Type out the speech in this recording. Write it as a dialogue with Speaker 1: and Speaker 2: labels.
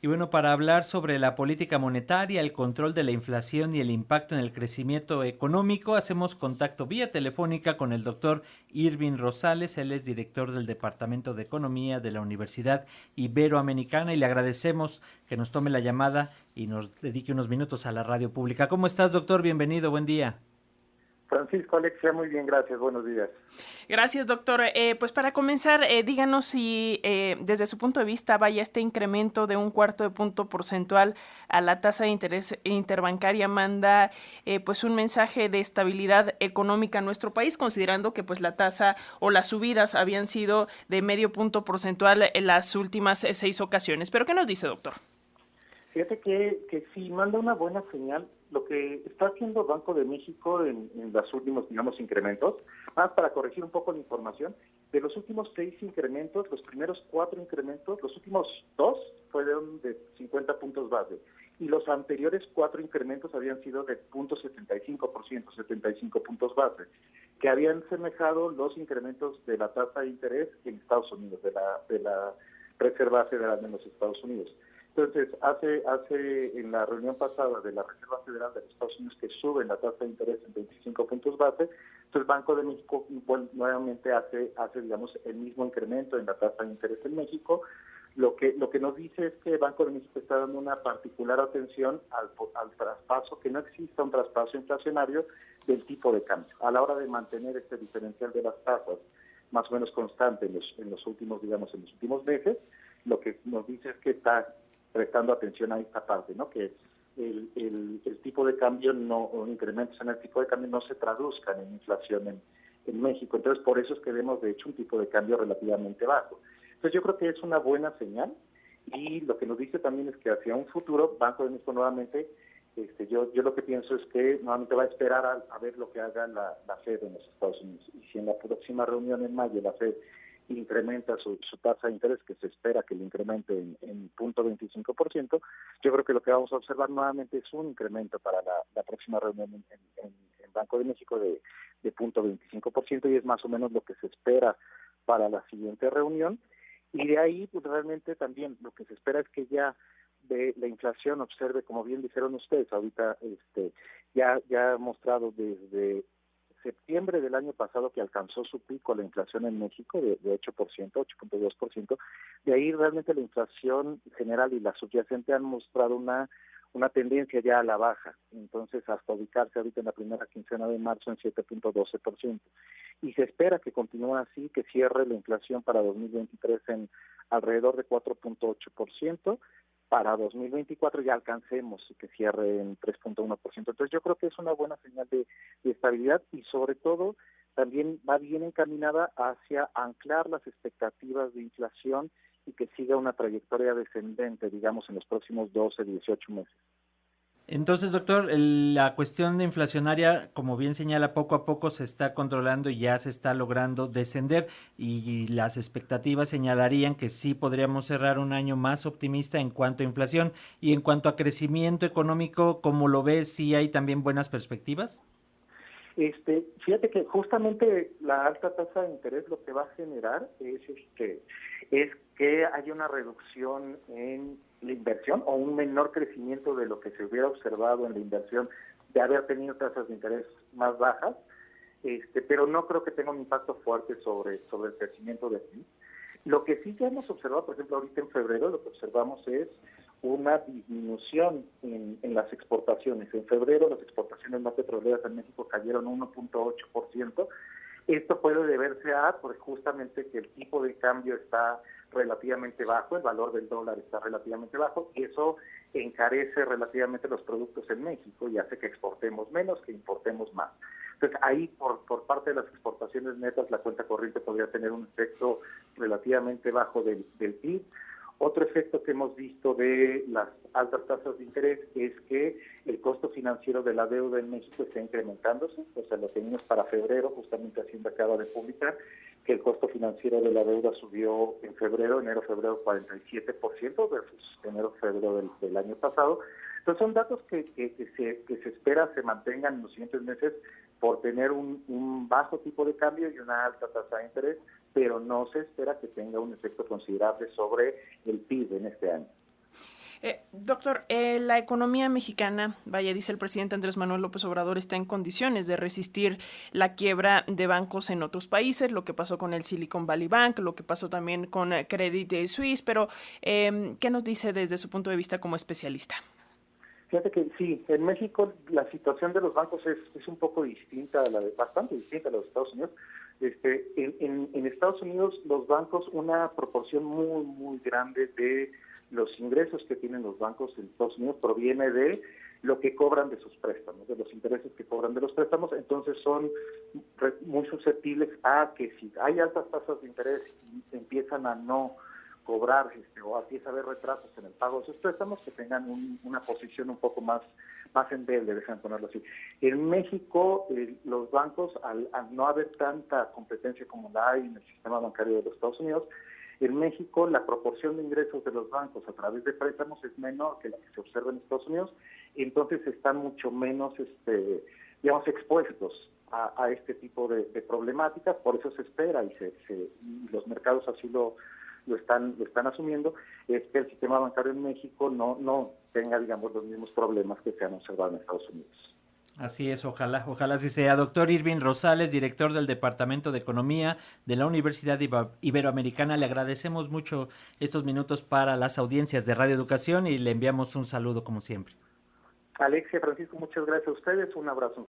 Speaker 1: Y bueno, para hablar sobre la política monetaria, el control de la inflación y el impacto en el crecimiento económico, hacemos contacto vía telefónica con el doctor Irving Rosales. Él es director del Departamento de Economía de la Universidad Iberoamericana y le agradecemos que nos tome la llamada y nos dedique unos minutos a la radio pública. ¿Cómo estás, doctor? Bienvenido, buen día.
Speaker 2: Francisco Alexia, muy bien, gracias, buenos días.
Speaker 3: Gracias, doctor. Eh, pues para comenzar, eh, díganos si eh, desde su punto de vista vaya este incremento de un cuarto de punto porcentual a la tasa de interés interbancaria manda pues un mensaje de estabilidad económica a nuestro país, considerando que pues la tasa o las subidas habían sido de medio punto porcentual en las últimas seis ocasiones. ¿Pero qué nos dice, doctor?
Speaker 2: Fíjate que, que sí manda una buena señal lo que está haciendo Banco de México en, los últimos, digamos, incrementos, más para corregir un poco la información, de los últimos seis incrementos, los primeros cuatro incrementos, los últimos dos fueron de 50 puntos base y los anteriores cuatro incrementos habían sido de 0.75%, 75 puntos base, que habían semejado los incrementos de la tasa de interés en Estados Unidos, de la, de la Reserva Federal de los Estados Unidos. Entonces, hace, hace en la reunión pasada de la Reserva Federal de los Estados Unidos que sube la tasa de interés en 25 puntos base, entonces Banco de México nuevamente hace, hace, digamos, el mismo incremento en la tasa de interés en México. Lo que, lo que nos dice es que Banco de México está dando una particular atención al, al traspaso, que no exista un traspaso inflacionario del tipo de cambio. A la hora de mantener este diferencial de las tasas más o menos constante en los, en los últimos, digamos, en los últimos meses, lo que nos dice es que está prestando atención a esta parte, ¿no? Que el, el, tipo de cambio no, o incrementos en el tipo de cambio no se traduzcan en inflación en, en México. Entonces, por eso es que vemos, de hecho, un tipo de cambio relativamente bajo. Entonces, yo creo que es una buena señal y lo que nos dice también es que hacia un futuro, Banco de México nuevamente, este, yo, yo lo que pienso es que nuevamente va a esperar a, ver lo que haga la, Fed en los Estados Unidos. Y si en la próxima reunión en mayo la Fed incrementa su, tasa de interés, que se espera que le incremente en, en punto 25%, yo creo que lo que vamos a observar nuevamente es un incremento para la, próxima reunión en, en, Banco de México de, de punto 25% y es más o menos lo que se espera para la siguiente reunión. Y de ahí, pues realmente también lo que se espera es que ya de la inflación observe, como bien dijeron ustedes, ahorita este ya ya ha mostrado desde septiembre del año pasado que alcanzó su pico la inflación en México de, de 8%, 8.2%, de ahí realmente la inflación general y la subyacente han mostrado una una tendencia ya a la baja, entonces hasta ubicarse ahorita en la primera quincena de marzo en 7.12%. Y se espera que continúe así, que cierre la inflación para 2023 en alrededor de 4.8%, para 2024 ya alcancemos que cierre en 3.1%. Entonces yo creo que es una buena señal de, estabilidad y sobre todo también va bien encaminada hacia anclar las expectativas de inflación y que siga una trayectoria descendente, digamos, en los próximos 12, 18 meses.
Speaker 1: Entonces, doctor, la cuestión de inflacionaria, como bien señala, poco a poco se está controlando y ya se está logrando descender y las expectativas señalarían que sí podríamos cerrar un año más optimista en cuanto a inflación y en cuanto a crecimiento económico, como lo ves, sí hay también buenas perspectivas.
Speaker 2: Este, fíjate que justamente la alta tasa de interés lo que va a generar es este es que haya una reducción en la inversión o un menor crecimiento de lo que se hubiera observado en la inversión de haber tenido tasas de interés más bajas, este, pero no creo que tenga un impacto fuerte sobre, sobre el crecimiento de PIB. Lo que sí ya hemos observado, por ejemplo, ahorita en febrero, lo que observamos es una disminución en, en las exportaciones. En febrero las exportaciones no petroleras en México cayeron 1.8%. Esto puede deberse a, pues justamente que el tipo de cambio está relativamente bajo, el valor del dólar está relativamente bajo y eso encarece relativamente los productos en México y hace que exportemos menos, que importemos más. Entonces ahí por, por parte de las exportaciones netas la cuenta corriente podría tener un efecto relativamente bajo del, del PIB. Otro efecto que hemos visto de las altas tasas de interés es que el costo financiero de la deuda en México está incrementándose, o sea, lo tenemos para febrero, justamente Hacienda acaba de publicar que el costo financiero de la deuda subió en febrero, enero-febrero 47% versus enero-febrero del, año pasado. Entonces son datos que, que, se, que se espera se mantengan en los siguientes meses por tener un, un bajo tipo de cambio y una alta tasa de interés, pero no se espera que tenga un efecto considerable sobre el PIB en este año.
Speaker 3: Eh, doctor, eh, la economía mexicana, vaya, dice el presidente Andrés Manuel López Obrador, está en condiciones de resistir la quiebra de bancos en otros países, lo que pasó con el Silicon Valley Bank, lo que pasó también con eh, Credit Suisse, pero em, ¿qué nos dice desde su punto de vista como especialista?
Speaker 2: Fíjate que sí, en México la situación de los bancos es, es un poco distinta, a la de, bastante distinta a los Estados Unidos. Este, en, en, Estados Unidos los bancos, una proporción muy, muy grande de los ingresos que tienen los bancos en Estados Unidos proviene de lo que cobran de sus préstamos, de los intereses que cobran de los préstamos, entonces son muy susceptibles a que si hay altas tasas de interés y empiezan a no cobrar este, o empieza a haber retrasos en el pago de sus préstamos, que tengan una posición un poco más, más endeble, dejan ponerlo así. En México, los bancos, al, no haber tanta competencia como la hay en el sistema bancario de los Estados Unidos, en México la proporción de ingresos de los bancos a través de préstamos es menor que la que se observa en Estados Unidos, entonces están mucho menos, este, digamos, expuestos a, este tipo de, problemáticas, por eso se espera y, se, y los mercados así lo lo están lo están asumiendo es que el sistema bancario en México no no tenga digamos los mismos problemas que se han observado en Estados Unidos.
Speaker 1: Así es, ojalá, ojalá así sea. Doctor Irving Rosales, director del Departamento de Economía de la Universidad Iberoamericana, le agradecemos mucho estos minutos para las audiencias de Radio Educación y le enviamos un saludo como siempre.
Speaker 2: Alexia, Francisco, muchas gracias a ustedes, un abrazo.